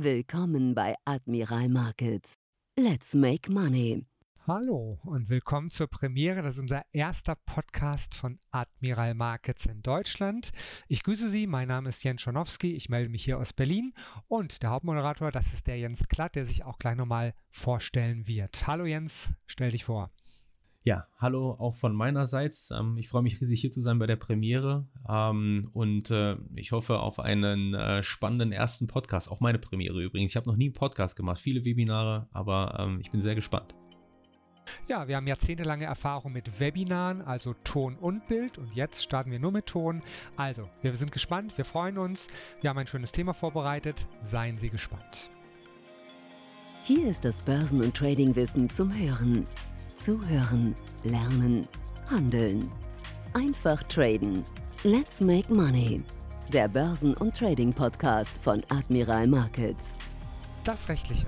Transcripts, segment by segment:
Willkommen bei Admiral Markets. Let's make money. Hallo und willkommen zur Premiere. Das ist unser erster Podcast von Admiral Markets in Deutschland. Ich grüße Sie, mein Name ist Jens Schonowski, ich melde mich hier aus Berlin und der Hauptmoderator, das ist der Jens Klatt, der sich auch gleich nochmal vorstellen wird. Hallo Jens, stell dich vor. Ja, hallo auch von meinerseits. Ähm, ich freue mich riesig hier zu sein bei der Premiere ähm, und äh, ich hoffe auf einen äh, spannenden ersten Podcast. Auch meine Premiere übrigens. Ich habe noch nie einen Podcast gemacht, viele Webinare, aber ähm, ich bin sehr gespannt. Ja, wir haben jahrzehntelange Erfahrung mit Webinaren, also Ton und Bild und jetzt starten wir nur mit Ton. Also, wir sind gespannt, wir freuen uns, wir haben ein schönes Thema vorbereitet, seien Sie gespannt. Hier ist das Börsen- und Tradingwissen zum Hören. Zuhören, lernen, handeln. Einfach traden. Let's make money. Der Börsen- und Trading-Podcast von Admiral Markets. Das Rechtliche.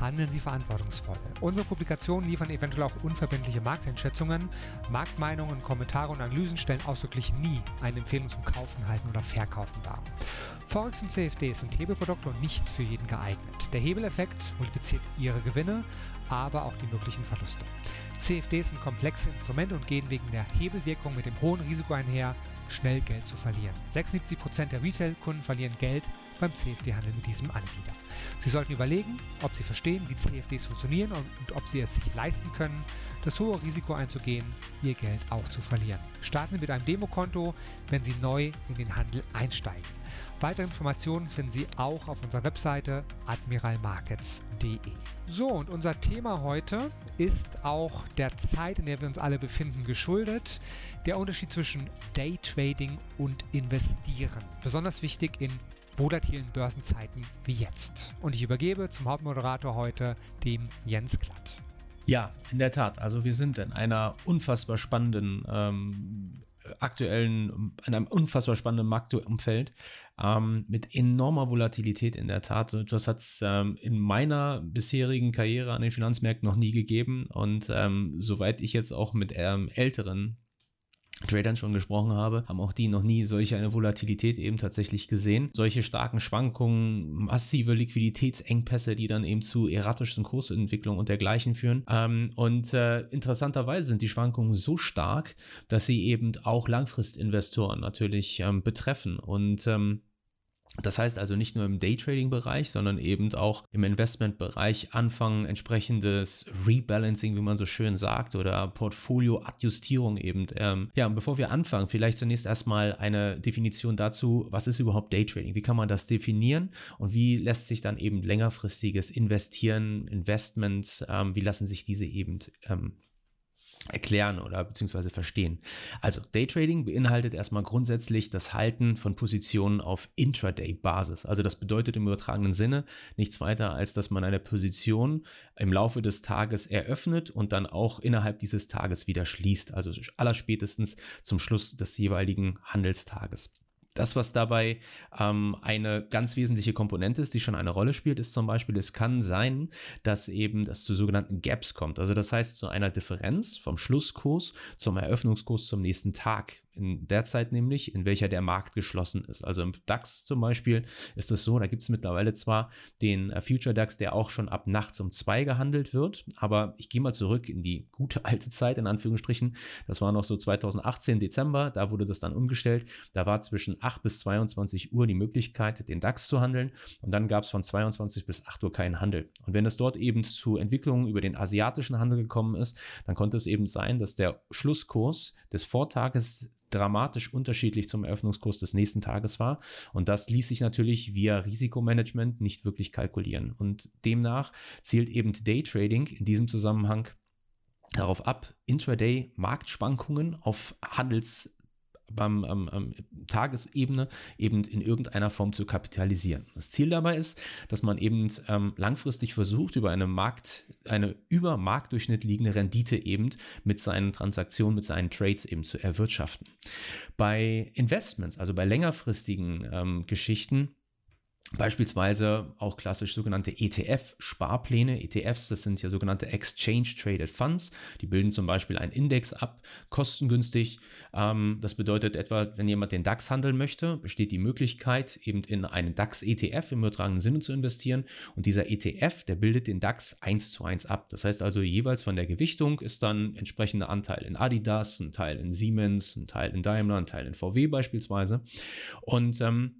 Handeln Sie verantwortungsvoll. Unsere Publikationen liefern eventuell auch unverbindliche Markteinschätzungen. Marktmeinungen, Kommentare und Analysen stellen ausdrücklich nie eine Empfehlung zum Kaufen, Halten oder Verkaufen dar. Forex und CFDs sind Hebelprodukte und nicht für jeden geeignet. Der Hebeleffekt multipliziert Ihre Gewinne, aber auch die möglichen Verluste. CFDs sind komplexe Instrumente und gehen wegen der Hebelwirkung mit dem hohen Risiko einher, schnell Geld zu verlieren. 76% der Retail-Kunden verlieren Geld beim CFD-Handel mit diesem Anbieter. Sie sollten überlegen, ob Sie verstehen, wie CFDs funktionieren und, und ob Sie es sich leisten können, das hohe Risiko einzugehen, Ihr Geld auch zu verlieren. Starten Sie mit einem Demokonto, wenn Sie neu in den Handel einsteigen. Weitere Informationen finden Sie auch auf unserer Webseite admiralmarkets.de. So, und unser Thema heute ist auch der Zeit, in der wir uns alle befinden, geschuldet. Der Unterschied zwischen Daytrading und Investieren. Besonders wichtig in volatilen Börsenzeiten wie jetzt. Und ich übergebe zum Hauptmoderator heute, dem Jens Klatt. Ja, in der Tat. Also wir sind in einer unfassbar spannenden ähm, aktuellen, in einem unfassbar spannenden Marktumfeld ähm, mit enormer Volatilität in der Tat. So etwas hat es ähm, in meiner bisherigen Karriere an den Finanzmärkten noch nie gegeben. Und ähm, soweit ich jetzt auch mit ähm, älteren Tradern schon gesprochen habe, haben auch die noch nie solche eine Volatilität eben tatsächlich gesehen. Solche starken Schwankungen, massive Liquiditätsengpässe, die dann eben zu erratischen Kursentwicklungen und dergleichen führen. Ähm, und äh, interessanterweise sind die Schwankungen so stark, dass sie eben auch Langfristinvestoren natürlich ähm, betreffen. Und ähm, das heißt also nicht nur im Daytrading-Bereich, sondern eben auch im Investment-Bereich anfangen, entsprechendes Rebalancing, wie man so schön sagt, oder Portfolio-Adjustierung eben. Ähm, ja, und bevor wir anfangen, vielleicht zunächst erstmal eine Definition dazu, was ist überhaupt Daytrading? Wie kann man das definieren und wie lässt sich dann eben längerfristiges Investieren, Investment, ähm, wie lassen sich diese eben ähm, erklären oder beziehungsweise verstehen. Also Daytrading beinhaltet erstmal grundsätzlich das Halten von Positionen auf Intraday-Basis. Also das bedeutet im übertragenen Sinne nichts weiter, als dass man eine Position im Laufe des Tages eröffnet und dann auch innerhalb dieses Tages wieder schließt. Also allerspätestens zum Schluss des jeweiligen Handelstages. Das, was dabei ähm, eine ganz wesentliche Komponente ist, die schon eine Rolle spielt, ist zum Beispiel, es kann sein, dass eben das zu sogenannten Gaps kommt. Also das heißt zu einer Differenz vom Schlusskurs zum Eröffnungskurs zum nächsten Tag in der Zeit nämlich, in welcher der Markt geschlossen ist. Also im DAX zum Beispiel ist es so, da gibt es mittlerweile zwar den äh, Future DAX, der auch schon ab nachts um zwei gehandelt wird, aber ich gehe mal zurück in die gute alte Zeit, in Anführungsstrichen. Das war noch so 2018 Dezember, da wurde das dann umgestellt. Da war zwischen 8 bis 22 Uhr die Möglichkeit, den DAX zu handeln und dann gab es von 22 bis 8 Uhr keinen Handel. Und wenn es dort eben zu Entwicklungen über den asiatischen Handel gekommen ist, dann konnte es eben sein, dass der Schlusskurs des Vortages dramatisch unterschiedlich zum Eröffnungskurs des nächsten Tages war. Und das ließ sich natürlich via Risikomanagement nicht wirklich kalkulieren. Und demnach zielt eben Daytrading in diesem Zusammenhang darauf ab, Intraday Marktschwankungen auf Handels beim ähm, ähm, Tagesebene eben in irgendeiner Form zu kapitalisieren. Das Ziel dabei ist, dass man eben ähm, langfristig versucht, über eine Markt, eine über Marktdurchschnitt liegende Rendite eben mit seinen Transaktionen, mit seinen Trades eben zu erwirtschaften. Bei Investments, also bei längerfristigen ähm, Geschichten, Beispielsweise auch klassisch sogenannte ETF-Sparpläne. ETFs, das sind ja sogenannte Exchange Traded Funds. Die bilden zum Beispiel einen Index ab, kostengünstig. Ähm, das bedeutet etwa, wenn jemand den DAX handeln möchte, besteht die Möglichkeit, eben in einen DAX-ETF im übertragenen Sinne zu investieren. Und dieser ETF, der bildet den DAX eins zu eins ab. Das heißt also, jeweils von der Gewichtung ist dann entsprechender Anteil in Adidas, ein Teil in Siemens, ein Teil in Daimler, ein Teil in VW beispielsweise. Und ähm,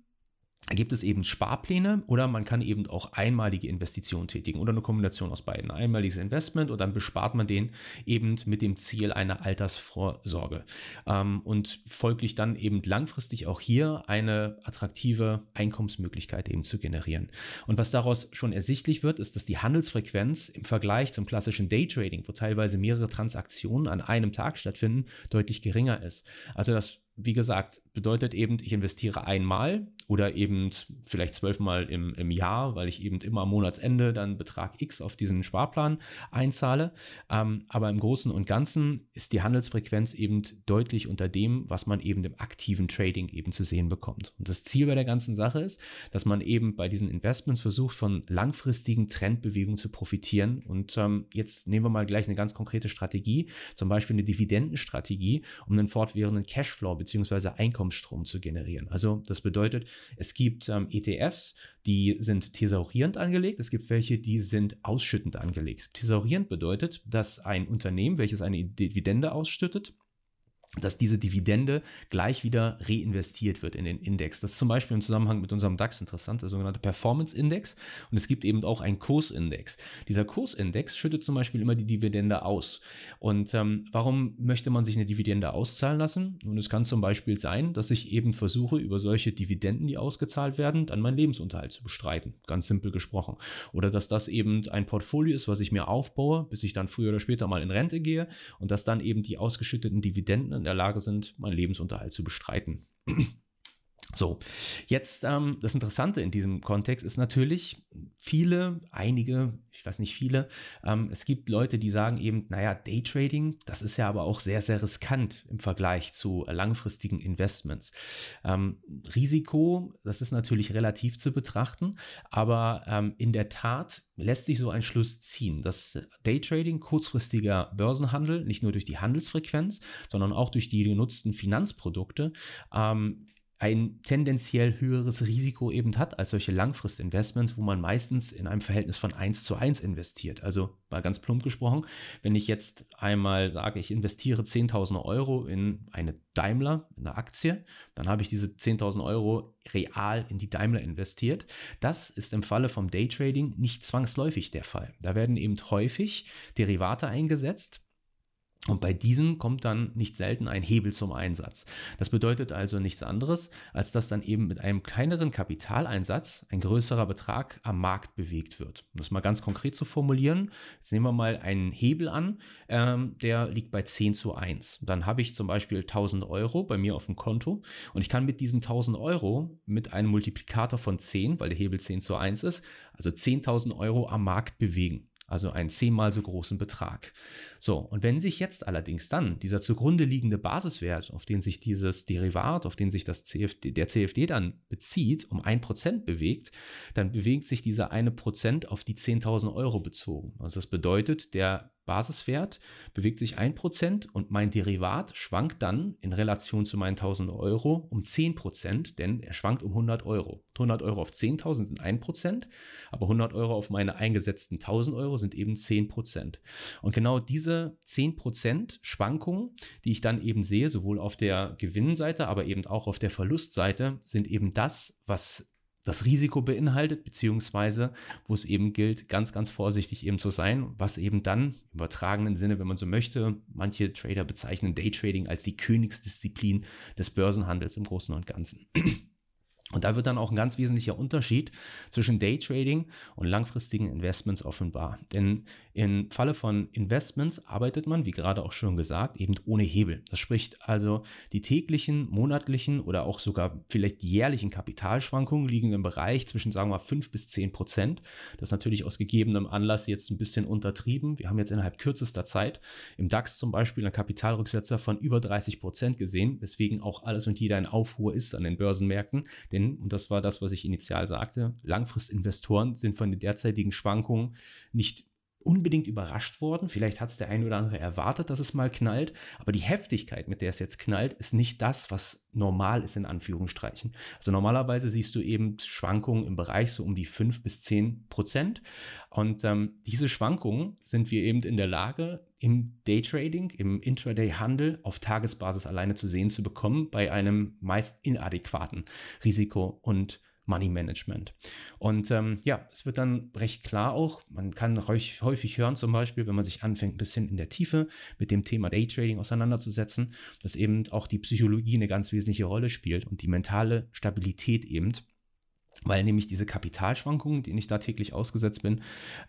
gibt es eben Sparpläne oder man kann eben auch einmalige Investitionen tätigen oder eine Kombination aus beiden. Einmaliges Investment und dann bespart man den eben mit dem Ziel einer Altersvorsorge ähm, und folglich dann eben langfristig auch hier eine attraktive Einkommensmöglichkeit eben zu generieren. Und was daraus schon ersichtlich wird, ist, dass die Handelsfrequenz im Vergleich zum klassischen Daytrading, wo teilweise mehrere Transaktionen an einem Tag stattfinden, deutlich geringer ist. Also das wie gesagt, bedeutet eben, ich investiere einmal oder eben vielleicht zwölfmal im, im Jahr, weil ich eben immer am Monatsende dann Betrag X auf diesen Sparplan einzahle. Ähm, aber im Großen und Ganzen ist die Handelsfrequenz eben deutlich unter dem, was man eben im aktiven Trading eben zu sehen bekommt. Und das Ziel bei der ganzen Sache ist, dass man eben bei diesen Investments versucht, von langfristigen Trendbewegungen zu profitieren. Und ähm, jetzt nehmen wir mal gleich eine ganz konkrete Strategie, zum Beispiel eine Dividendenstrategie, um einen fortwährenden Cashflow bzw. Einkommensstrom zu generieren. Also das bedeutet, es gibt ähm, ETFs, die sind thesaurierend angelegt, es gibt welche, die sind ausschüttend angelegt. Thesaurierend bedeutet, dass ein Unternehmen, welches eine Dividende ausschüttet, dass diese Dividende gleich wieder reinvestiert wird in den Index. Das ist zum Beispiel im Zusammenhang mit unserem DAX interessant, der sogenannte Performance-Index. Und es gibt eben auch einen Kursindex. Dieser Kursindex schüttet zum Beispiel immer die Dividende aus. Und ähm, warum möchte man sich eine Dividende auszahlen lassen? Und es kann zum Beispiel sein, dass ich eben versuche, über solche Dividenden, die ausgezahlt werden, dann meinen Lebensunterhalt zu bestreiten. Ganz simpel gesprochen. Oder dass das eben ein Portfolio ist, was ich mir aufbaue, bis ich dann früher oder später mal in Rente gehe und dass dann eben die ausgeschütteten Dividenden in der Lage sind, meinen Lebensunterhalt zu bestreiten. So, jetzt ähm, das Interessante in diesem Kontext ist natürlich, viele, einige, ich weiß nicht viele, ähm, es gibt Leute, die sagen eben, naja, Daytrading, das ist ja aber auch sehr, sehr riskant im Vergleich zu langfristigen Investments. Ähm, Risiko, das ist natürlich relativ zu betrachten, aber ähm, in der Tat lässt sich so ein Schluss ziehen, dass Daytrading, kurzfristiger Börsenhandel, nicht nur durch die Handelsfrequenz, sondern auch durch die genutzten Finanzprodukte, ähm, ein tendenziell höheres Risiko eben hat als solche Langfristinvestments, wo man meistens in einem Verhältnis von 1 zu 1 investiert. Also mal ganz plump gesprochen, wenn ich jetzt einmal sage, ich investiere 10.000 Euro in eine Daimler, in eine Aktie, dann habe ich diese 10.000 Euro real in die Daimler investiert. Das ist im Falle vom Daytrading nicht zwangsläufig der Fall. Da werden eben häufig Derivate eingesetzt, und bei diesen kommt dann nicht selten ein Hebel zum Einsatz. Das bedeutet also nichts anderes, als dass dann eben mit einem kleineren Kapitaleinsatz ein größerer Betrag am Markt bewegt wird. Um das mal ganz konkret zu formulieren, jetzt nehmen wir mal einen Hebel an, ähm, der liegt bei 10 zu 1. Dann habe ich zum Beispiel 1000 Euro bei mir auf dem Konto und ich kann mit diesen 1000 Euro mit einem Multiplikator von 10, weil der Hebel 10 zu 1 ist, also 10.000 Euro am Markt bewegen also einen zehnmal so großen Betrag. So, und wenn sich jetzt allerdings dann dieser zugrunde liegende Basiswert, auf den sich dieses Derivat, auf den sich das CFD, der CFD dann bezieht, um ein Prozent bewegt, dann bewegt sich dieser eine Prozent auf die 10.000 Euro bezogen. Also das bedeutet, der Basiswert bewegt sich 1% und mein Derivat schwankt dann in Relation zu meinen 1000 Euro um 10%, denn er schwankt um 100 Euro. 100 Euro auf 10.000 sind 1%, aber 100 Euro auf meine eingesetzten 1000 Euro sind eben 10%. Und genau diese 10% Schwankungen, die ich dann eben sehe, sowohl auf der Gewinnseite, aber eben auch auf der Verlustseite, sind eben das, was das Risiko beinhaltet, beziehungsweise wo es eben gilt, ganz, ganz vorsichtig eben zu sein, was eben dann im übertragenen Sinne, wenn man so möchte, manche Trader bezeichnen Daytrading als die Königsdisziplin des Börsenhandels im Großen und Ganzen. Und da wird dann auch ein ganz wesentlicher Unterschied zwischen Daytrading und langfristigen Investments offenbar. Denn im Falle von Investments arbeitet man, wie gerade auch schon gesagt, eben ohne Hebel. Das spricht also, die täglichen, monatlichen oder auch sogar vielleicht jährlichen Kapitalschwankungen liegen im Bereich zwischen, sagen wir mal, 5 bis 10 Prozent. Das ist natürlich aus gegebenem Anlass jetzt ein bisschen untertrieben. Wir haben jetzt innerhalb kürzester Zeit im DAX zum Beispiel einen Kapitalrücksetzer von über 30 Prozent gesehen, weswegen auch alles und jeder in Aufruhr ist an den Börsenmärkten. Denn hin, und das war das, was ich initial sagte, Langfristinvestoren sind von den derzeitigen Schwankungen nicht unbedingt überrascht worden. Vielleicht hat es der ein oder andere erwartet, dass es mal knallt, aber die Heftigkeit, mit der es jetzt knallt, ist nicht das, was normal ist in Anführungsstrichen. Also normalerweise siehst du eben Schwankungen im Bereich so um die 5 bis 10 Prozent. Und ähm, diese Schwankungen sind wir eben in der Lage, im Daytrading, im Intraday-Handel auf Tagesbasis alleine zu sehen zu bekommen, bei einem meist inadäquaten Risiko- und Money Management. Und ähm, ja, es wird dann recht klar auch, man kann häufig hören zum Beispiel, wenn man sich anfängt, ein bisschen in der Tiefe mit dem Thema Daytrading auseinanderzusetzen, dass eben auch die Psychologie eine ganz wesentliche Rolle spielt und die mentale Stabilität eben weil nämlich diese Kapitalschwankungen, denen ich da täglich ausgesetzt bin,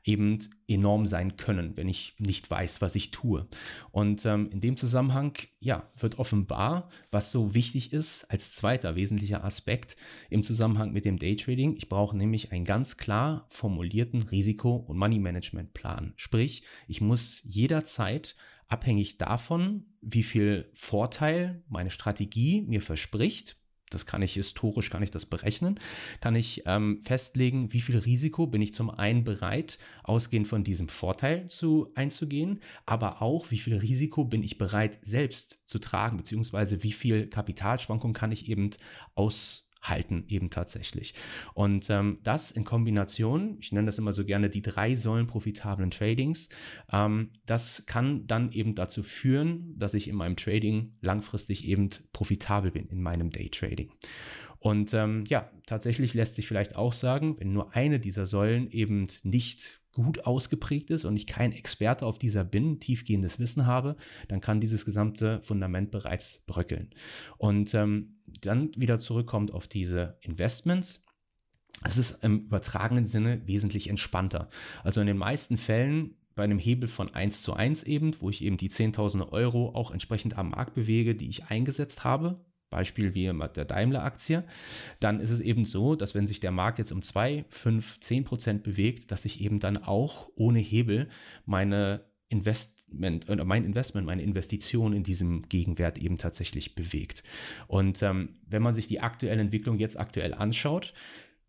eben enorm sein können, wenn ich nicht weiß, was ich tue. Und ähm, in dem Zusammenhang, ja, wird offenbar, was so wichtig ist als zweiter wesentlicher Aspekt im Zusammenhang mit dem Daytrading. Ich brauche nämlich einen ganz klar formulierten Risiko- und Money-Management-Plan. Sprich, ich muss jederzeit abhängig davon, wie viel Vorteil meine Strategie mir verspricht, das kann ich historisch, kann ich das berechnen, kann ich ähm, festlegen, wie viel Risiko bin ich zum einen bereit, ausgehend von diesem Vorteil zu einzugehen, aber auch, wie viel Risiko bin ich bereit, selbst zu tragen, beziehungsweise wie viel Kapitalschwankung kann ich eben aus halten eben tatsächlich. Und ähm, das in Kombination, ich nenne das immer so gerne die drei Säulen profitablen Tradings, ähm, das kann dann eben dazu führen, dass ich in meinem Trading langfristig eben profitabel bin, in meinem Daytrading. Und ähm, ja, tatsächlich lässt sich vielleicht auch sagen, wenn nur eine dieser Säulen eben nicht gut ausgeprägt ist und ich kein Experte auf dieser bin, tiefgehendes Wissen habe, dann kann dieses gesamte Fundament bereits bröckeln. Und ähm, dann wieder zurückkommt auf diese Investments. Es ist im übertragenen Sinne wesentlich entspannter. Also in den meisten Fällen bei einem Hebel von 1 zu 1 eben, wo ich eben die 10.000 Euro auch entsprechend am Markt bewege, die ich eingesetzt habe, Beispiel wie der Daimler-Aktie, dann ist es eben so, dass wenn sich der Markt jetzt um 2, 5, 10 Prozent bewegt, dass ich eben dann auch ohne Hebel meine Investment oder mein Investment, meine Investition in diesem Gegenwert eben tatsächlich bewegt. Und ähm, wenn man sich die aktuelle Entwicklung jetzt aktuell anschaut,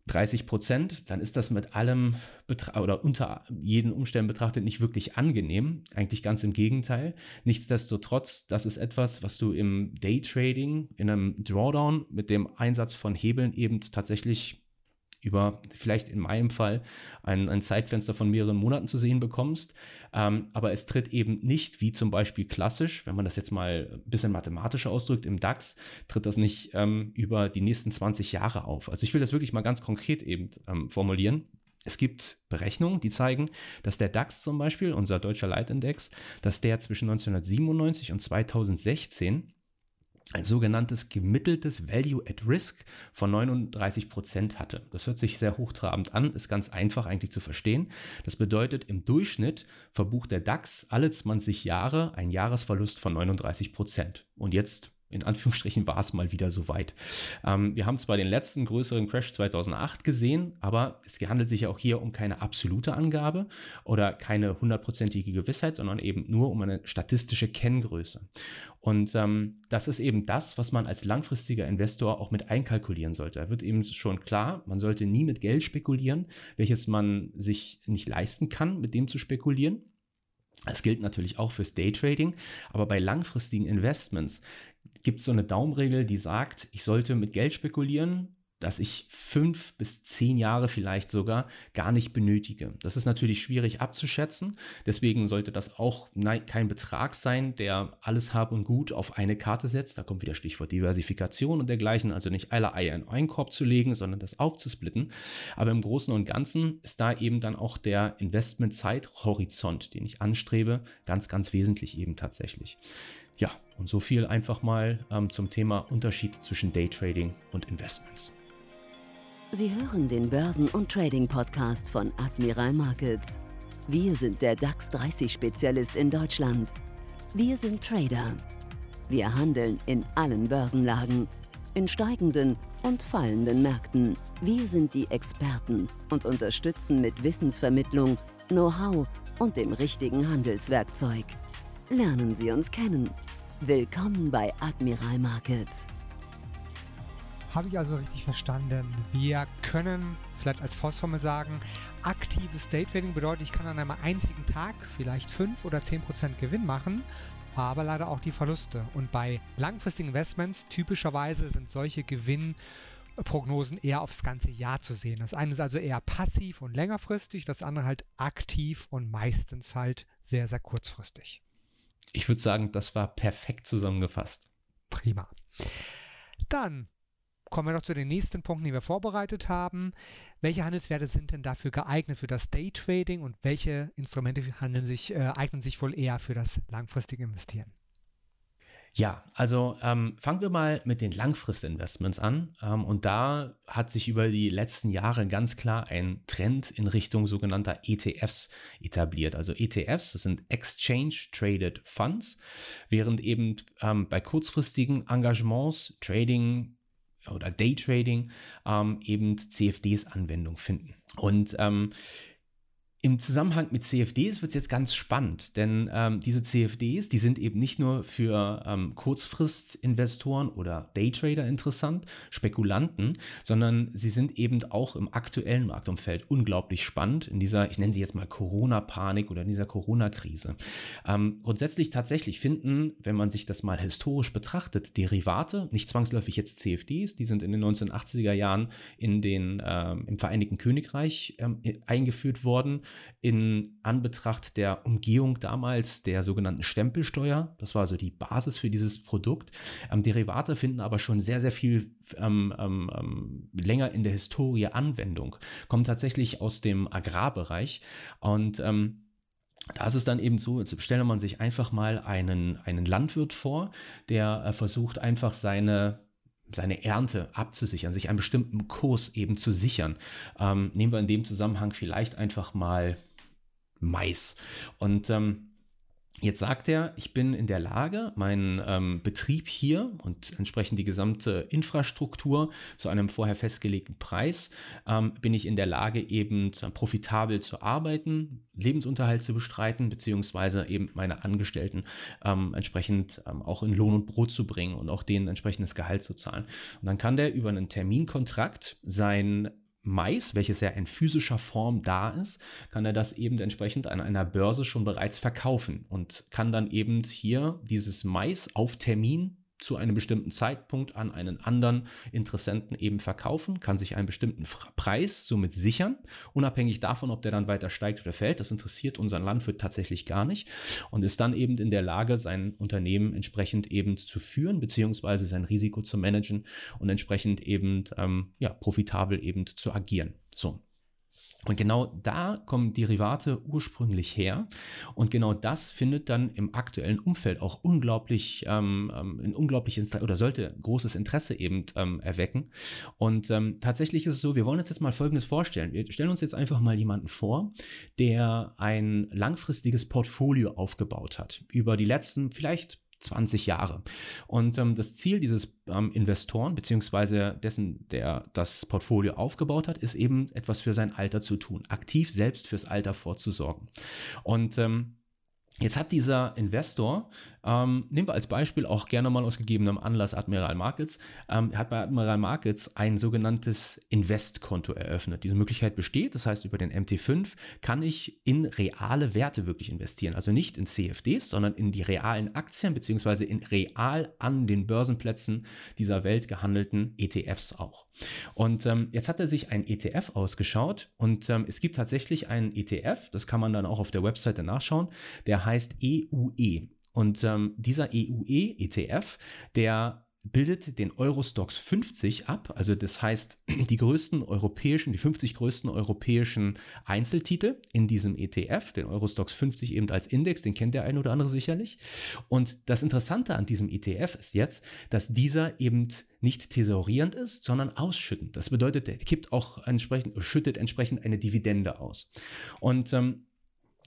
30 Prozent, dann ist das mit allem Betra oder unter jeden Umständen betrachtet nicht wirklich angenehm. Eigentlich ganz im Gegenteil. Nichtsdestotrotz, das ist etwas, was du im Daytrading, in einem Drawdown mit dem Einsatz von Hebeln eben tatsächlich über vielleicht in meinem Fall ein, ein Zeitfenster von mehreren Monaten zu sehen bekommst. Ähm, aber es tritt eben nicht, wie zum Beispiel klassisch, wenn man das jetzt mal ein bisschen mathematischer ausdrückt, im DAX, tritt das nicht ähm, über die nächsten 20 Jahre auf. Also ich will das wirklich mal ganz konkret eben ähm, formulieren. Es gibt Berechnungen, die zeigen, dass der DAX zum Beispiel, unser deutscher Leitindex, dass der zwischen 1997 und 2016 ein sogenanntes gemitteltes Value at Risk von 39 Prozent hatte. Das hört sich sehr hochtrabend an, ist ganz einfach eigentlich zu verstehen. Das bedeutet, im Durchschnitt verbucht der DAX alle 20 Jahre einen Jahresverlust von 39 Prozent. Und jetzt in Anführungsstrichen war es mal wieder soweit. Ähm, wir haben zwar den letzten größeren Crash 2008 gesehen, aber es handelt sich ja auch hier um keine absolute Angabe oder keine hundertprozentige Gewissheit, sondern eben nur um eine statistische Kenngröße. Und ähm, das ist eben das, was man als langfristiger Investor auch mit einkalkulieren sollte. Da wird eben schon klar, man sollte nie mit Geld spekulieren, welches man sich nicht leisten kann, mit dem zu spekulieren. Das gilt natürlich auch fürs Daytrading, aber bei langfristigen Investments gibt es so eine Daumenregel, die sagt, ich sollte mit Geld spekulieren, das ich fünf bis zehn Jahre vielleicht sogar gar nicht benötige. Das ist natürlich schwierig abzuschätzen. Deswegen sollte das auch kein Betrag sein, der alles Hab und Gut auf eine Karte setzt. Da kommt wieder Stichwort Diversifikation und dergleichen. Also nicht alle Eier in einen Korb zu legen, sondern das aufzusplitten. Aber im Großen und Ganzen ist da eben dann auch der Investmentzeithorizont, den ich anstrebe, ganz, ganz wesentlich eben tatsächlich. Ja, und so viel einfach mal ähm, zum Thema Unterschied zwischen Daytrading und Investments. Sie hören den Börsen- und Trading-Podcast von Admiral Markets. Wir sind der DAX 30-Spezialist in Deutschland. Wir sind Trader. Wir handeln in allen Börsenlagen, in steigenden und fallenden Märkten. Wir sind die Experten und unterstützen mit Wissensvermittlung, Know-how und dem richtigen Handelswerkzeug. Lernen Sie uns kennen. Willkommen bei Admiral Markets. Habe ich also richtig verstanden. Wir können vielleicht als Faustformel sagen, aktives Day Trading bedeutet, ich kann an einem einzigen Tag vielleicht 5 oder 10% Gewinn machen, aber leider auch die Verluste. Und bei langfristigen Investments typischerweise sind solche Gewinnprognosen eher aufs ganze Jahr zu sehen. Das eine ist also eher passiv und längerfristig, das andere halt aktiv und meistens halt sehr, sehr kurzfristig. Ich würde sagen, das war perfekt zusammengefasst. Prima. Dann kommen wir noch zu den nächsten Punkten, die wir vorbereitet haben. Welche Handelswerte sind denn dafür geeignet für das Daytrading und welche Instrumente sich, äh, eignen sich wohl eher für das langfristige Investieren? Ja, also ähm, fangen wir mal mit den Langfristinvestments an. Ähm, und da hat sich über die letzten Jahre ganz klar ein Trend in Richtung sogenannter ETFs etabliert. Also ETFs, das sind Exchange Traded Funds, während eben ähm, bei kurzfristigen Engagements, Trading, oder Daytrading ähm, eben CFDs Anwendung finden. Und ähm, im Zusammenhang mit CFDs wird es jetzt ganz spannend, denn ähm, diese CFDs, die sind eben nicht nur für ähm, Kurzfristinvestoren oder Daytrader interessant, Spekulanten, sondern sie sind eben auch im aktuellen Marktumfeld unglaublich spannend in dieser, ich nenne sie jetzt mal Corona-Panik oder in dieser Corona-Krise. Ähm, grundsätzlich tatsächlich finden, wenn man sich das mal historisch betrachtet, Derivate, nicht zwangsläufig jetzt CFDs, die sind in den 1980er Jahren in den, ähm, im Vereinigten Königreich ähm, eingeführt worden in Anbetracht der Umgehung damals der sogenannten Stempelsteuer. Das war also die Basis für dieses Produkt. Ähm, Derivate finden aber schon sehr, sehr viel ähm, ähm, ähm länger in der Historie Anwendung, kommen tatsächlich aus dem Agrarbereich und ähm, da ist es dann eben so, jetzt stelle man sich einfach mal einen, einen Landwirt vor, der äh, versucht einfach seine seine Ernte abzusichern, sich einen bestimmten Kurs eben zu sichern. Ähm, nehmen wir in dem Zusammenhang vielleicht einfach mal Mais. Und ähm, Jetzt sagt er, ich bin in der Lage, meinen ähm, Betrieb hier und entsprechend die gesamte Infrastruktur zu einem vorher festgelegten Preis, ähm, bin ich in der Lage, eben profitabel zu arbeiten, Lebensunterhalt zu bestreiten, beziehungsweise eben meine Angestellten ähm, entsprechend ähm, auch in Lohn und Brot zu bringen und auch denen entsprechendes Gehalt zu zahlen. Und dann kann der über einen Terminkontrakt sein Mais, welches ja in physischer Form da ist, kann er das eben entsprechend an einer Börse schon bereits verkaufen und kann dann eben hier dieses Mais auf Termin zu einem bestimmten Zeitpunkt an einen anderen Interessenten eben verkaufen, kann sich einen bestimmten Preis somit sichern, unabhängig davon, ob der dann weiter steigt oder fällt. Das interessiert unseren Landwirt tatsächlich gar nicht und ist dann eben in der Lage, sein Unternehmen entsprechend eben zu führen, beziehungsweise sein Risiko zu managen und entsprechend eben ähm, ja, profitabel eben zu agieren. So, und genau da kommen Derivate ursprünglich her. Und genau das findet dann im aktuellen Umfeld auch unglaublich, ähm, ähm ein unglaubliches oder sollte großes Interesse eben ähm, erwecken. Und ähm, tatsächlich ist es so, wir wollen uns jetzt mal Folgendes vorstellen. Wir stellen uns jetzt einfach mal jemanden vor, der ein langfristiges Portfolio aufgebaut hat. Über die letzten vielleicht 20 Jahre. Und ähm, das Ziel dieses ähm, Investoren, beziehungsweise dessen, der das Portfolio aufgebaut hat, ist eben etwas für sein Alter zu tun, aktiv selbst fürs Alter vorzusorgen. Und ähm, Jetzt hat dieser Investor, ähm, nehmen wir als Beispiel auch gerne mal aus gegebenem Anlass Admiral Markets, ähm, hat bei Admiral Markets ein sogenanntes Investkonto eröffnet. Diese Möglichkeit besteht, das heißt über den MT5 kann ich in reale Werte wirklich investieren. Also nicht in CFDs, sondern in die realen Aktien beziehungsweise in real an den Börsenplätzen dieser Welt gehandelten ETFs auch. Und ähm, jetzt hat er sich ein ETF ausgeschaut und ähm, es gibt tatsächlich einen ETF, das kann man dann auch auf der Webseite nachschauen, der heißt EUE. E. Und ähm, dieser EUE-ETF, der bildet den Eurostox 50 ab. Also das heißt, die größten europäischen, die 50 größten europäischen Einzeltitel in diesem ETF, den Eurostox 50 eben als Index, den kennt der eine oder andere sicherlich. Und das Interessante an diesem ETF ist jetzt, dass dieser eben nicht thesaurierend ist, sondern ausschüttend. Das bedeutet, der kippt auch entsprechend, schüttet entsprechend eine Dividende aus. Und ähm,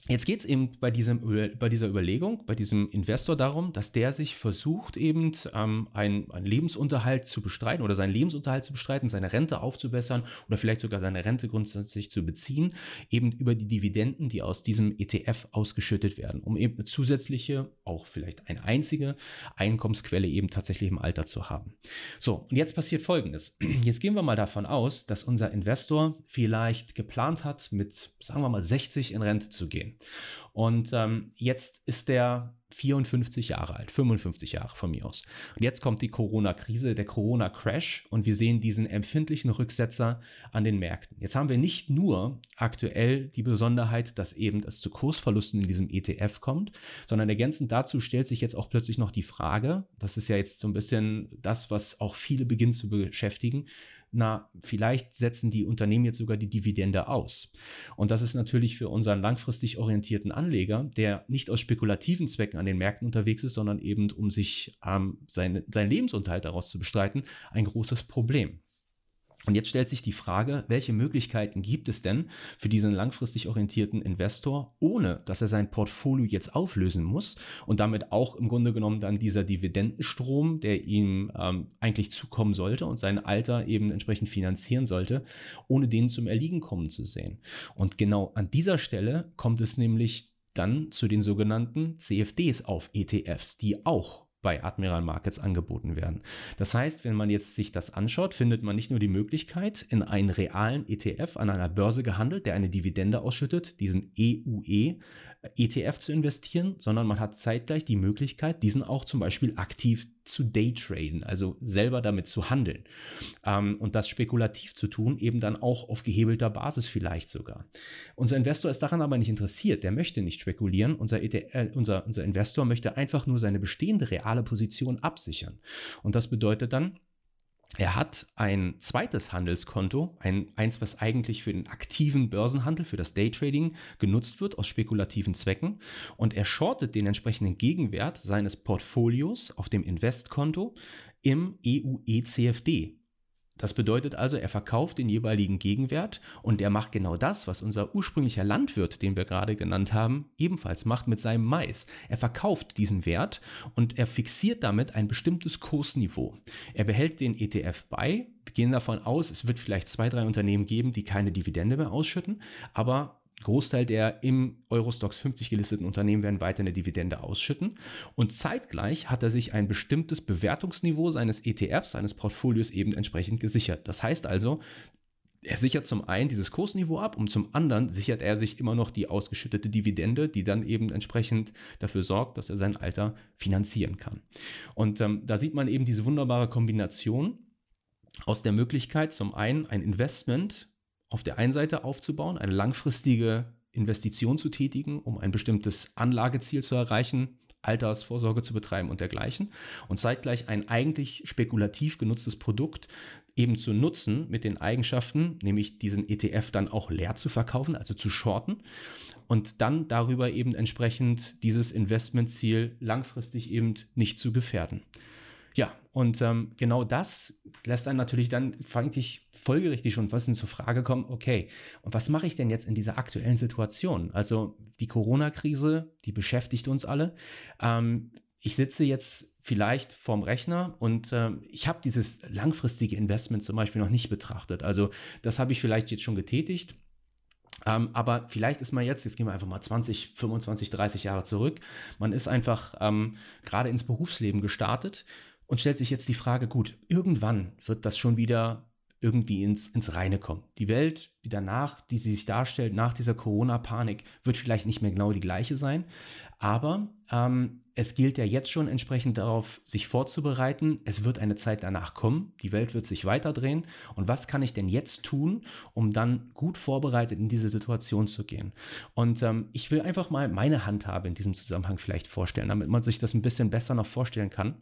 Jetzt geht es eben bei, diesem, bei dieser Überlegung, bei diesem Investor darum, dass der sich versucht, eben ähm, einen, einen Lebensunterhalt zu bestreiten oder seinen Lebensunterhalt zu bestreiten, seine Rente aufzubessern oder vielleicht sogar seine Rente grundsätzlich zu beziehen, eben über die Dividenden, die aus diesem ETF ausgeschüttet werden, um eben zusätzliche, auch vielleicht eine einzige Einkommensquelle eben tatsächlich im Alter zu haben. So, und jetzt passiert Folgendes. Jetzt gehen wir mal davon aus, dass unser Investor vielleicht geplant hat, mit, sagen wir mal, 60 in Rente zu gehen. Und ähm, jetzt ist der 54 Jahre alt, 55 Jahre von mir aus. Und jetzt kommt die Corona-Krise, der Corona-Crash und wir sehen diesen empfindlichen Rücksetzer an den Märkten. Jetzt haben wir nicht nur aktuell die Besonderheit, dass eben es zu Kursverlusten in diesem ETF kommt, sondern ergänzend dazu stellt sich jetzt auch plötzlich noch die Frage, das ist ja jetzt so ein bisschen das, was auch viele beginnen zu beschäftigen, na, vielleicht setzen die Unternehmen jetzt sogar die Dividende aus. Und das ist natürlich für unseren langfristig orientierten Anleger, der nicht aus spekulativen Zwecken an den Märkten unterwegs ist, sondern eben um sich ähm, seine, seinen Lebensunterhalt daraus zu bestreiten, ein großes Problem. Und jetzt stellt sich die Frage, welche Möglichkeiten gibt es denn für diesen langfristig orientierten Investor, ohne dass er sein Portfolio jetzt auflösen muss und damit auch im Grunde genommen dann dieser Dividendenstrom, der ihm ähm, eigentlich zukommen sollte und sein Alter eben entsprechend finanzieren sollte, ohne den zum Erliegen kommen zu sehen. Und genau an dieser Stelle kommt es nämlich dann zu den sogenannten CFDs auf ETFs, die auch bei Admiral Markets angeboten werden. Das heißt, wenn man jetzt sich das anschaut, findet man nicht nur die Möglichkeit, in einen realen ETF an einer Börse gehandelt, der eine Dividende ausschüttet, diesen EUE ETF zu investieren, sondern man hat zeitgleich die Möglichkeit, diesen auch zum Beispiel aktiv zu daytraden, also selber damit zu handeln. Ähm, und das spekulativ zu tun, eben dann auch auf gehebelter Basis vielleicht sogar. Unser Investor ist daran aber nicht interessiert, der möchte nicht spekulieren, unser, ETF, äh, unser, unser Investor möchte einfach nur seine bestehende reale Position absichern. Und das bedeutet dann, er hat ein zweites Handelskonto, ein, eins, was eigentlich für den aktiven Börsenhandel, für das Daytrading genutzt wird aus spekulativen Zwecken. Und er shortet den entsprechenden Gegenwert seines Portfolios auf dem Investkonto im EU-ECFD, das bedeutet also, er verkauft den jeweiligen Gegenwert und er macht genau das, was unser ursprünglicher Landwirt, den wir gerade genannt haben, ebenfalls macht mit seinem Mais. Er verkauft diesen Wert und er fixiert damit ein bestimmtes Kursniveau. Er behält den ETF bei. Wir gehen davon aus, es wird vielleicht zwei, drei Unternehmen geben, die keine Dividende mehr ausschütten, aber Großteil der im Eurostox 50 gelisteten Unternehmen werden weiter eine Dividende ausschütten. Und zeitgleich hat er sich ein bestimmtes Bewertungsniveau seines ETFs, seines Portfolios eben entsprechend gesichert. Das heißt also, er sichert zum einen dieses Kursniveau ab und zum anderen sichert er sich immer noch die ausgeschüttete Dividende, die dann eben entsprechend dafür sorgt, dass er sein Alter finanzieren kann. Und ähm, da sieht man eben diese wunderbare Kombination aus der Möglichkeit, zum einen ein Investment auf der einen Seite aufzubauen, eine langfristige Investition zu tätigen, um ein bestimmtes Anlageziel zu erreichen, Altersvorsorge zu betreiben und dergleichen. Und zeitgleich ein eigentlich spekulativ genutztes Produkt eben zu nutzen mit den Eigenschaften, nämlich diesen ETF dann auch leer zu verkaufen, also zu shorten und dann darüber eben entsprechend dieses Investmentziel langfristig eben nicht zu gefährden. Ja, und ähm, genau das lässt dann natürlich dann eigentlich folgerichtig schon was in zur Frage kommen, okay, und was mache ich denn jetzt in dieser aktuellen Situation? Also die Corona-Krise, die beschäftigt uns alle. Ähm, ich sitze jetzt vielleicht vorm Rechner und äh, ich habe dieses langfristige Investment zum Beispiel noch nicht betrachtet. Also das habe ich vielleicht jetzt schon getätigt. Ähm, aber vielleicht ist man jetzt, jetzt gehen wir einfach mal 20, 25, 30 Jahre zurück, man ist einfach ähm, gerade ins Berufsleben gestartet und stellt sich jetzt die Frage, gut, irgendwann wird das schon wieder irgendwie ins, ins Reine kommen. Die Welt, die danach, die sie sich darstellt, nach dieser Corona-Panik, wird vielleicht nicht mehr genau die gleiche sein. Aber ähm, es gilt ja jetzt schon entsprechend darauf, sich vorzubereiten. Es wird eine Zeit danach kommen. Die Welt wird sich weiterdrehen. Und was kann ich denn jetzt tun, um dann gut vorbereitet in diese Situation zu gehen? Und ähm, ich will einfach mal meine Handhabe in diesem Zusammenhang vielleicht vorstellen, damit man sich das ein bisschen besser noch vorstellen kann.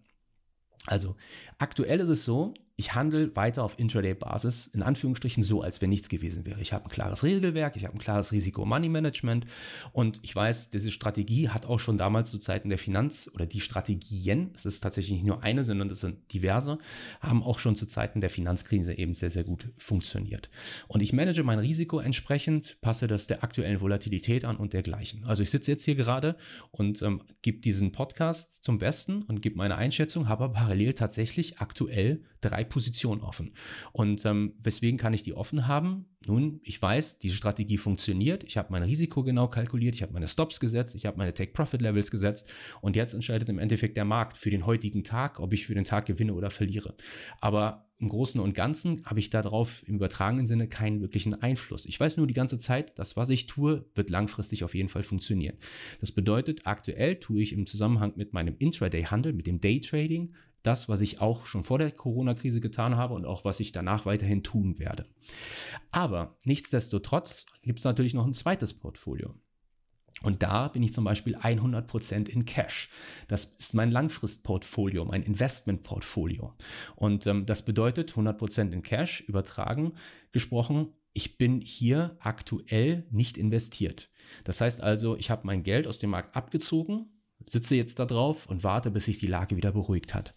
Also aktuell ist es so, ich handle weiter auf Intraday-Basis, in Anführungsstrichen so, als wenn nichts gewesen wäre. Ich habe ein klares Regelwerk, ich habe ein klares Risiko-Money-Management und ich weiß, diese Strategie hat auch schon damals zu Zeiten der Finanz- oder die Strategien, es ist tatsächlich nicht nur eine, sondern es sind diverse, haben auch schon zu Zeiten der Finanzkrise eben sehr, sehr gut funktioniert. Und ich manage mein Risiko entsprechend, passe das der aktuellen Volatilität an und dergleichen. Also ich sitze jetzt hier gerade und ähm, gebe diesen Podcast zum Besten und gebe meine Einschätzung, habe parallel tatsächlich aktuell drei Positionen offen. Und ähm, weswegen kann ich die offen haben? Nun, ich weiß, diese Strategie funktioniert. Ich habe mein Risiko genau kalkuliert, ich habe meine Stops gesetzt, ich habe meine Take-Profit-Levels gesetzt und jetzt entscheidet im Endeffekt der Markt für den heutigen Tag, ob ich für den Tag gewinne oder verliere. Aber im Großen und Ganzen habe ich darauf im übertragenen Sinne keinen wirklichen Einfluss. Ich weiß nur die ganze Zeit, das, was ich tue, wird langfristig auf jeden Fall funktionieren. Das bedeutet, aktuell tue ich im Zusammenhang mit meinem Intraday-Handel, mit dem Day-Trading, das, was ich auch schon vor der Corona-Krise getan habe und auch was ich danach weiterhin tun werde. Aber nichtsdestotrotz gibt es natürlich noch ein zweites Portfolio. Und da bin ich zum Beispiel 100% in Cash. Das ist mein Langfristportfolio, mein Investmentportfolio. Und ähm, das bedeutet 100% in Cash übertragen gesprochen. Ich bin hier aktuell nicht investiert. Das heißt also, ich habe mein Geld aus dem Markt abgezogen, sitze jetzt da drauf und warte, bis sich die Lage wieder beruhigt hat.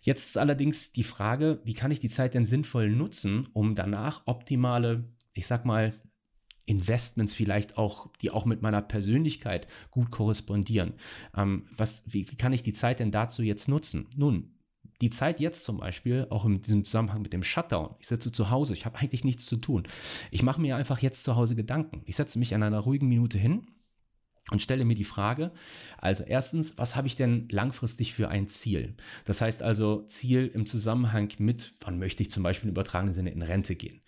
Jetzt ist allerdings die Frage, wie kann ich die Zeit denn sinnvoll nutzen, um danach optimale, ich sag mal, Investments vielleicht auch, die auch mit meiner Persönlichkeit gut korrespondieren. Ähm, was, wie, wie kann ich die Zeit denn dazu jetzt nutzen? Nun, die Zeit jetzt zum Beispiel, auch in diesem Zusammenhang mit dem Shutdown, ich sitze zu Hause, ich habe eigentlich nichts zu tun. Ich mache mir einfach jetzt zu Hause Gedanken. Ich setze mich an einer ruhigen Minute hin und stelle mir die Frage, also erstens, was habe ich denn langfristig für ein Ziel? Das heißt also Ziel im Zusammenhang mit, wann möchte ich zum Beispiel im übertragenen Sinne in Rente gehen?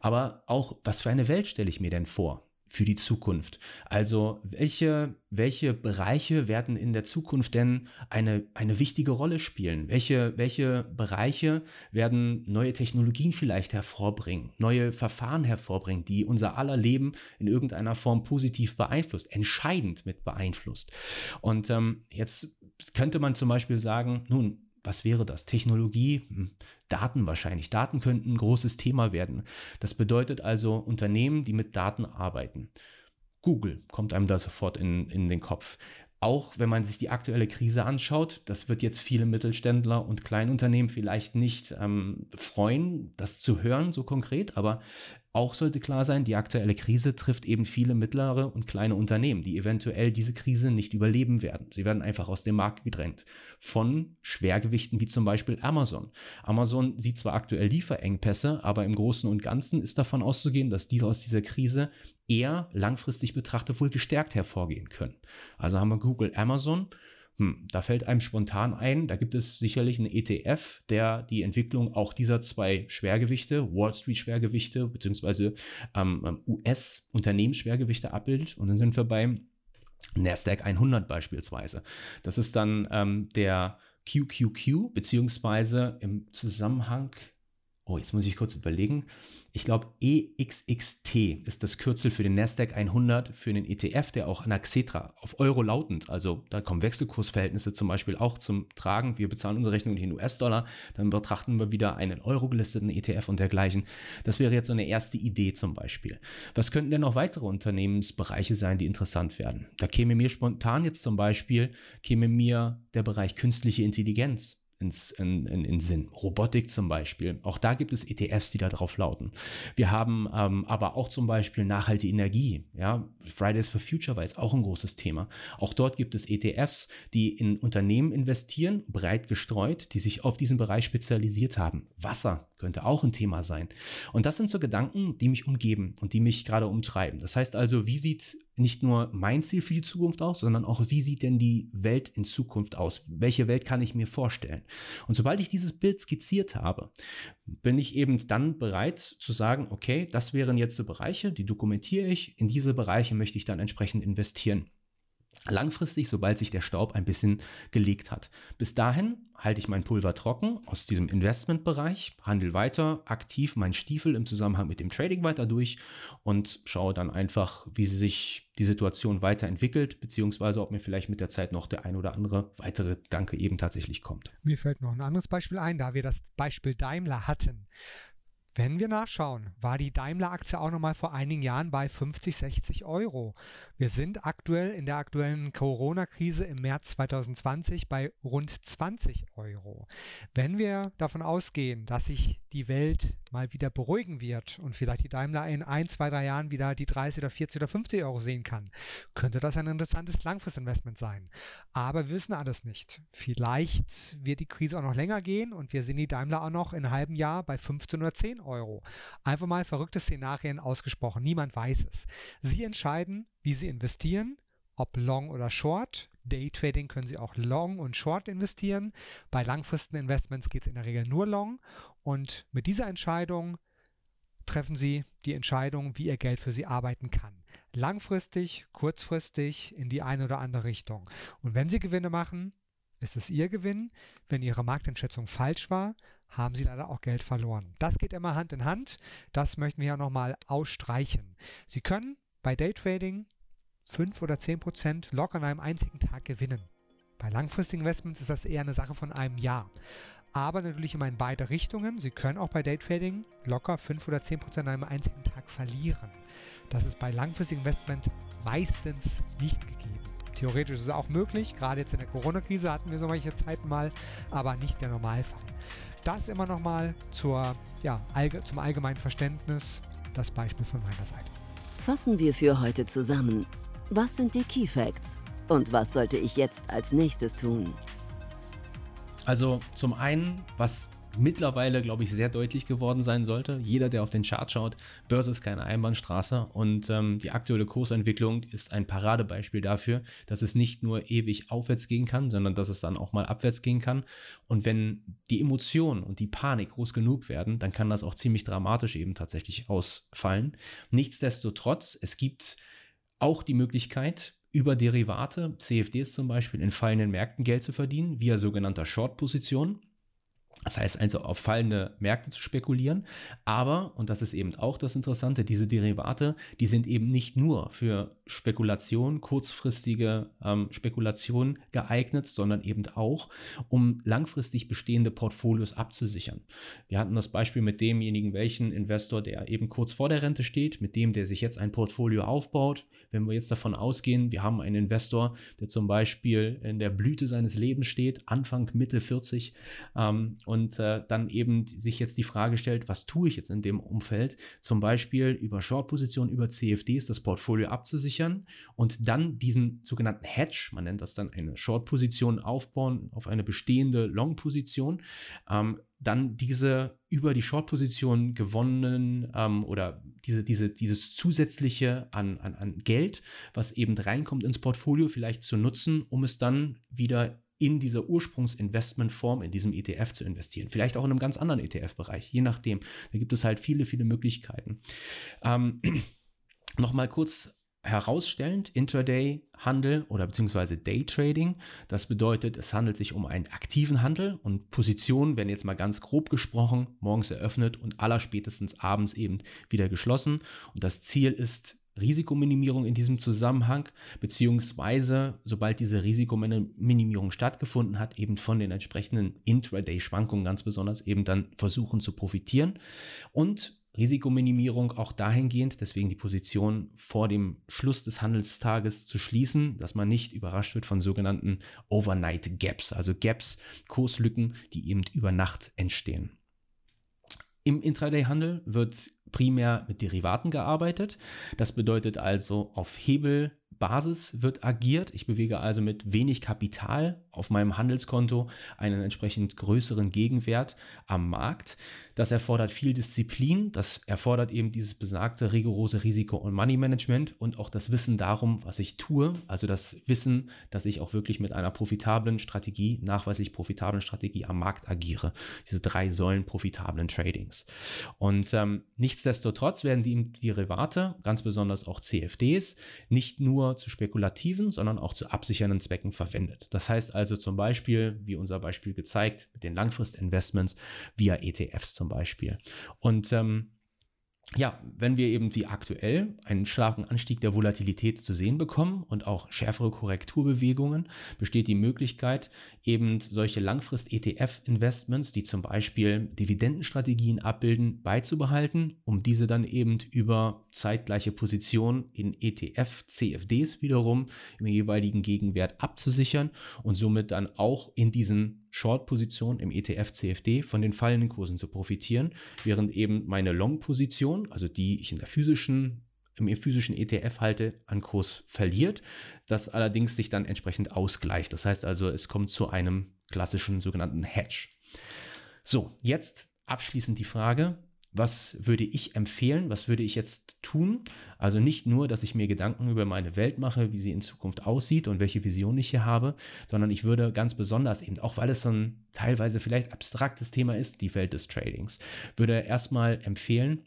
Aber auch, was für eine Welt stelle ich mir denn vor? Für die Zukunft. Also welche, welche Bereiche werden in der Zukunft denn eine, eine wichtige Rolle spielen? Welche, welche Bereiche werden neue Technologien vielleicht hervorbringen, neue Verfahren hervorbringen, die unser aller Leben in irgendeiner Form positiv beeinflusst, entscheidend mit beeinflusst? Und ähm, jetzt könnte man zum Beispiel sagen, nun, was wäre das? Technologie, hm, Daten wahrscheinlich. Daten könnten ein großes Thema werden. Das bedeutet also Unternehmen, die mit Daten arbeiten. Google kommt einem da sofort in, in den Kopf. Auch wenn man sich die aktuelle Krise anschaut, das wird jetzt viele Mittelständler und Kleinunternehmen vielleicht nicht ähm, freuen, das zu hören, so konkret, aber auch sollte klar sein, die aktuelle Krise trifft eben viele mittlere und kleine Unternehmen, die eventuell diese Krise nicht überleben werden. Sie werden einfach aus dem Markt gedrängt. Von Schwergewichten wie zum Beispiel Amazon. Amazon sieht zwar aktuell Lieferengpässe, aber im Großen und Ganzen ist davon auszugehen, dass diese aus dieser Krise eher langfristig betrachtet wohl gestärkt hervorgehen können. Also haben wir Google, Amazon hm, da fällt einem spontan ein, da gibt es sicherlich einen ETF, der die Entwicklung auch dieser zwei Schwergewichte, Wall Street Schwergewichte beziehungsweise ähm, ähm US-Unternehmensschwergewichte abbildet. Und dann sind wir beim Nasdaq 100 beispielsweise. Das ist dann ähm, der QQQ beziehungsweise im Zusammenhang Oh, jetzt muss ich kurz überlegen. Ich glaube, EXXT ist das Kürzel für den Nasdaq 100 für den ETF, der auch an der Xetra auf Euro lautend, also da kommen Wechselkursverhältnisse zum Beispiel auch zum Tragen. Wir bezahlen unsere Rechnung in US-Dollar, dann betrachten wir wieder einen Euro gelisteten ETF und dergleichen. Das wäre jetzt so eine erste Idee zum Beispiel. Was könnten denn noch weitere Unternehmensbereiche sein, die interessant werden? Da käme mir spontan jetzt zum Beispiel, käme mir der Bereich künstliche Intelligenz ins, in, in, in Sinn. Robotik zum Beispiel. Auch da gibt es ETFs, die darauf lauten. Wir haben ähm, aber auch zum Beispiel nachhaltige Energie. Ja, Fridays for Future war jetzt auch ein großes Thema. Auch dort gibt es ETFs, die in Unternehmen investieren, breit gestreut, die sich auf diesen Bereich spezialisiert haben. Wasser könnte auch ein Thema sein. Und das sind so Gedanken, die mich umgeben und die mich gerade umtreiben. Das heißt also, wie sieht nicht nur mein Ziel für die Zukunft aus, sondern auch, wie sieht denn die Welt in Zukunft aus? Welche Welt kann ich mir vorstellen? Und sobald ich dieses Bild skizziert habe, bin ich eben dann bereit zu sagen, okay, das wären jetzt so Bereiche, die dokumentiere ich, in diese Bereiche möchte ich dann entsprechend investieren. Langfristig, sobald sich der Staub ein bisschen gelegt hat. Bis dahin halte ich mein Pulver trocken aus diesem Investmentbereich, handle weiter aktiv meinen Stiefel im Zusammenhang mit dem Trading weiter durch und schaue dann einfach, wie sich die Situation weiterentwickelt, beziehungsweise ob mir vielleicht mit der Zeit noch der ein oder andere weitere Gedanke eben tatsächlich kommt. Mir fällt noch ein anderes Beispiel ein, da wir das Beispiel Daimler hatten. Wenn wir nachschauen, war die Daimler-Aktie auch nochmal vor einigen Jahren bei 50, 60 Euro. Wir sind aktuell in der aktuellen Corona-Krise im März 2020 bei rund 20 Euro. Wenn wir davon ausgehen, dass sich die Welt mal wieder beruhigen wird und vielleicht die Daimler in ein, zwei, drei Jahren wieder die 30 oder 40 oder 50 Euro sehen kann, könnte das ein interessantes Langfristinvestment sein. Aber wir wissen alles nicht. Vielleicht wird die Krise auch noch länger gehen und wir sehen die Daimler auch noch in einem halben Jahr bei 15 oder 10 Euro. Einfach mal verrückte Szenarien ausgesprochen. Niemand weiß es. Sie entscheiden, wie sie investieren, ob long oder short. Daytrading können Sie auch long und short investieren. Bei langfristigen Investments geht es in der Regel nur long. Und mit dieser Entscheidung treffen Sie die Entscheidung, wie Ihr Geld für Sie arbeiten kann. Langfristig, kurzfristig in die eine oder andere Richtung. Und wenn Sie Gewinne machen, ist es Ihr Gewinn. Wenn Ihre Markteinschätzung falsch war, haben Sie leider auch Geld verloren. Das geht immer Hand in Hand. Das möchten wir ja nochmal ausstreichen. Sie können bei Daytrading 5 oder 10 Prozent locker an einem einzigen Tag gewinnen. Bei langfristigen Investments ist das eher eine Sache von einem Jahr. Aber natürlich immer in beide Richtungen. Sie können auch bei Daytrading locker 5 oder 10 Prozent an einem einzigen Tag verlieren. Das ist bei langfristigen Investments meistens nicht gegeben. Theoretisch ist es auch möglich, gerade jetzt in der Corona-Krise hatten wir solche Zeiten mal, aber nicht der Normalfall. Das immer nochmal zur, ja, allge zum allgemeinen Verständnis, das Beispiel von meiner Seite. Fassen wir für heute zusammen. Was sind die Key Facts? Und was sollte ich jetzt als nächstes tun? Also zum einen, was mittlerweile, glaube ich, sehr deutlich geworden sein sollte. Jeder, der auf den Chart schaut, Börse ist keine Einbahnstraße und ähm, die aktuelle Kursentwicklung ist ein Paradebeispiel dafür, dass es nicht nur ewig aufwärts gehen kann, sondern dass es dann auch mal abwärts gehen kann. Und wenn die Emotionen und die Panik groß genug werden, dann kann das auch ziemlich dramatisch eben tatsächlich ausfallen. Nichtsdestotrotz, es gibt auch die Möglichkeit, über Derivate, CFDs zum Beispiel, in fallenden Märkten Geld zu verdienen, via sogenannter Short-Position. Das heißt also auf fallende Märkte zu spekulieren. Aber, und das ist eben auch das Interessante, diese Derivate, die sind eben nicht nur für Spekulation, kurzfristige ähm, Spekulation geeignet, sondern eben auch, um langfristig bestehende Portfolios abzusichern. Wir hatten das Beispiel mit demjenigen, welchen Investor, der eben kurz vor der Rente steht, mit dem, der sich jetzt ein Portfolio aufbaut. Wenn wir jetzt davon ausgehen, wir haben einen Investor, der zum Beispiel in der Blüte seines Lebens steht, Anfang, Mitte 40 ähm, und äh, dann eben sich jetzt die Frage stellt, was tue ich jetzt in dem Umfeld? Zum Beispiel über Short-Positionen, über CFDs das Portfolio abzusichern und dann diesen sogenannten Hedge, man nennt das dann eine Short-Position aufbauen auf eine bestehende Long-Position, ähm, dann diese über die Short-Position gewonnenen ähm, oder diese, diese, dieses zusätzliche an, an, an Geld, was eben reinkommt ins Portfolio, vielleicht zu nutzen, um es dann wieder in dieser Ursprungsinvestmentform, in diesem ETF zu investieren. Vielleicht auch in einem ganz anderen ETF-Bereich, je nachdem. Da gibt es halt viele, viele Möglichkeiten. Ähm, Nochmal kurz herausstellend, Intraday-Handel oder beziehungsweise Day-Trading. Das bedeutet, es handelt sich um einen aktiven Handel und Positionen werden jetzt mal ganz grob gesprochen morgens eröffnet und allerspätestens abends eben wieder geschlossen. Und das Ziel ist, Risikominimierung in diesem Zusammenhang, beziehungsweise sobald diese Risikominimierung stattgefunden hat, eben von den entsprechenden Intraday-Schwankungen ganz besonders eben dann versuchen zu profitieren. Und Risikominimierung auch dahingehend, deswegen die Position vor dem Schluss des Handelstages zu schließen, dass man nicht überrascht wird von sogenannten Overnight Gaps, also Gaps, Kurslücken, die eben über Nacht entstehen. Im Intraday-Handel wird primär mit Derivaten gearbeitet. Das bedeutet also auf Hebelbasis wird agiert. Ich bewege also mit wenig Kapital auf meinem Handelskonto einen entsprechend größeren Gegenwert am Markt. Das erfordert viel Disziplin, das erfordert eben dieses besagte rigorose Risiko- und Money-Management und auch das Wissen darum, was ich tue, also das Wissen, dass ich auch wirklich mit einer profitablen Strategie, nachweislich profitablen Strategie am Markt agiere. Diese drei Säulen profitablen Tradings. Und ähm, nichtsdestotrotz werden die Derivate, ganz besonders auch CFDs, nicht nur zu spekulativen, sondern auch zu absichernden Zwecken verwendet. Das heißt also zum Beispiel, wie unser Beispiel gezeigt, mit den Langfristinvestments via ETFs zum Beispiel. Und ähm, ja, wenn wir eben wie aktuell einen starken Anstieg der Volatilität zu sehen bekommen und auch schärfere Korrekturbewegungen, besteht die Möglichkeit, eben solche Langfrist-ETF-Investments, die zum Beispiel Dividendenstrategien abbilden, beizubehalten, um diese dann eben über zeitgleiche Positionen in ETF-CFDs wiederum im jeweiligen Gegenwert abzusichern und somit dann auch in diesen Short-Position im ETF CFD von den fallenden Kursen zu profitieren, während eben meine Long-Position, also die ich in der physischen im physischen ETF halte, an Kurs verliert, das allerdings sich dann entsprechend ausgleicht. Das heißt also, es kommt zu einem klassischen sogenannten Hedge. So, jetzt abschließend die Frage, was würde ich empfehlen, was würde ich jetzt tun? Also nicht nur, dass ich mir Gedanken über meine Welt mache, wie sie in Zukunft aussieht und welche Vision ich hier habe, sondern ich würde ganz besonders eben, auch weil es so ein teilweise vielleicht abstraktes Thema ist, die Welt des Tradings, würde erstmal empfehlen,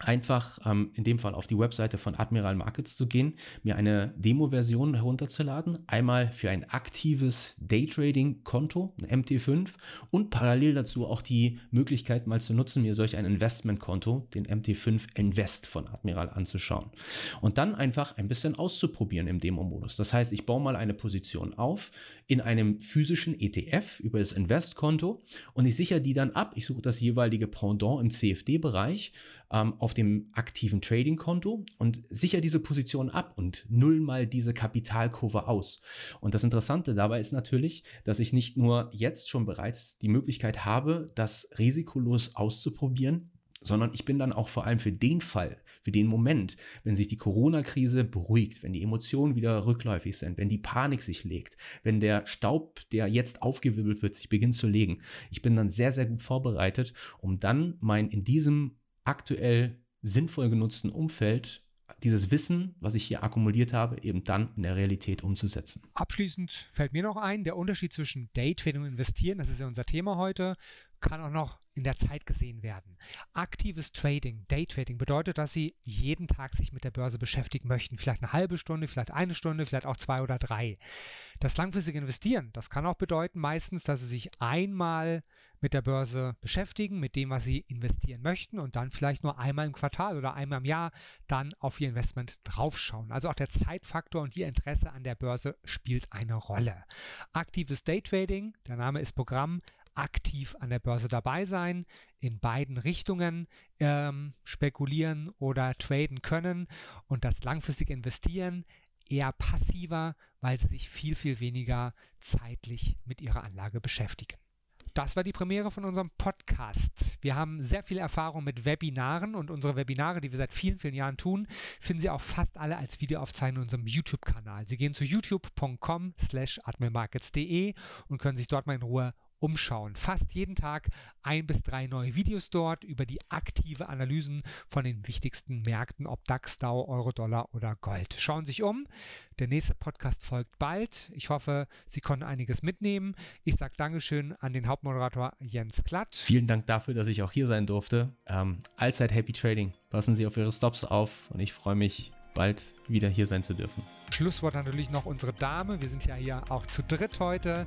einfach ähm, in dem Fall auf die Webseite von Admiral Markets zu gehen, mir eine Demo-Version herunterzuladen, einmal für ein aktives Daytrading-Konto, ein MT5 und parallel dazu auch die Möglichkeit mal zu nutzen, mir solch ein Investment-Konto, den MT5 Invest von Admiral anzuschauen und dann einfach ein bisschen auszuprobieren im Demo-Modus. Das heißt, ich baue mal eine Position auf in einem physischen ETF über das Invest-Konto und ich sichere die dann ab. Ich suche das jeweilige Pendant im CFD-Bereich ähm, auf dem aktiven Trading-Konto und sichere diese Position ab und null mal diese Kapitalkurve aus. Und das Interessante dabei ist natürlich, dass ich nicht nur jetzt schon bereits die Möglichkeit habe, das risikolos auszuprobieren, sondern ich bin dann auch vor allem für den Fall, für den Moment, wenn sich die Corona-Krise beruhigt, wenn die Emotionen wieder rückläufig sind, wenn die Panik sich legt, wenn der Staub, der jetzt aufgewirbelt wird, sich beginnt zu legen. Ich bin dann sehr, sehr gut vorbereitet, um dann mein in diesem aktuell sinnvoll genutzten Umfeld dieses Wissen, was ich hier akkumuliert habe, eben dann in der Realität umzusetzen. Abschließend fällt mir noch ein, der Unterschied zwischen Daytrading und Investieren, das ist ja unser Thema heute, kann auch noch in der Zeit gesehen werden. Aktives Trading, Daytrading bedeutet, dass Sie jeden Tag sich mit der Börse beschäftigen möchten. Vielleicht eine halbe Stunde, vielleicht eine Stunde, vielleicht auch zwei oder drei. Das langfristige Investieren, das kann auch bedeuten meistens, dass Sie sich einmal mit der Börse beschäftigen, mit dem, was Sie investieren möchten und dann vielleicht nur einmal im Quartal oder einmal im Jahr dann auf Ihr Investment draufschauen. Also auch der Zeitfaktor und Ihr Interesse an der Börse spielt eine Rolle. Aktives Daytrading, der Name ist Programm, aktiv an der Börse dabei sein, in beiden Richtungen ähm, spekulieren oder traden können und das langfristige Investieren eher passiver, weil sie sich viel, viel weniger zeitlich mit ihrer Anlage beschäftigen. Das war die Premiere von unserem Podcast. Wir haben sehr viel Erfahrung mit Webinaren und unsere Webinare, die wir seit vielen, vielen Jahren tun, finden Sie auch fast alle als Videoaufzeichnung in unserem YouTube-Kanal. Sie gehen zu youtube.com slash admirmarkets.de und können sich dort mal in Ruhe umschauen. Fast jeden Tag ein bis drei neue Videos dort über die aktive Analysen von den wichtigsten Märkten, ob DAX, Dow, Euro, Dollar oder Gold. Schauen Sie sich um. Der nächste Podcast folgt bald. Ich hoffe, Sie konnten einiges mitnehmen. Ich sage Dankeschön an den Hauptmoderator Jens Klatt. Vielen Dank dafür, dass ich auch hier sein durfte. Ähm, allzeit Happy Trading. Passen Sie auf Ihre Stops auf und ich freue mich, bald wieder hier sein zu dürfen. Schlusswort natürlich noch unsere Dame. Wir sind ja hier auch zu dritt heute.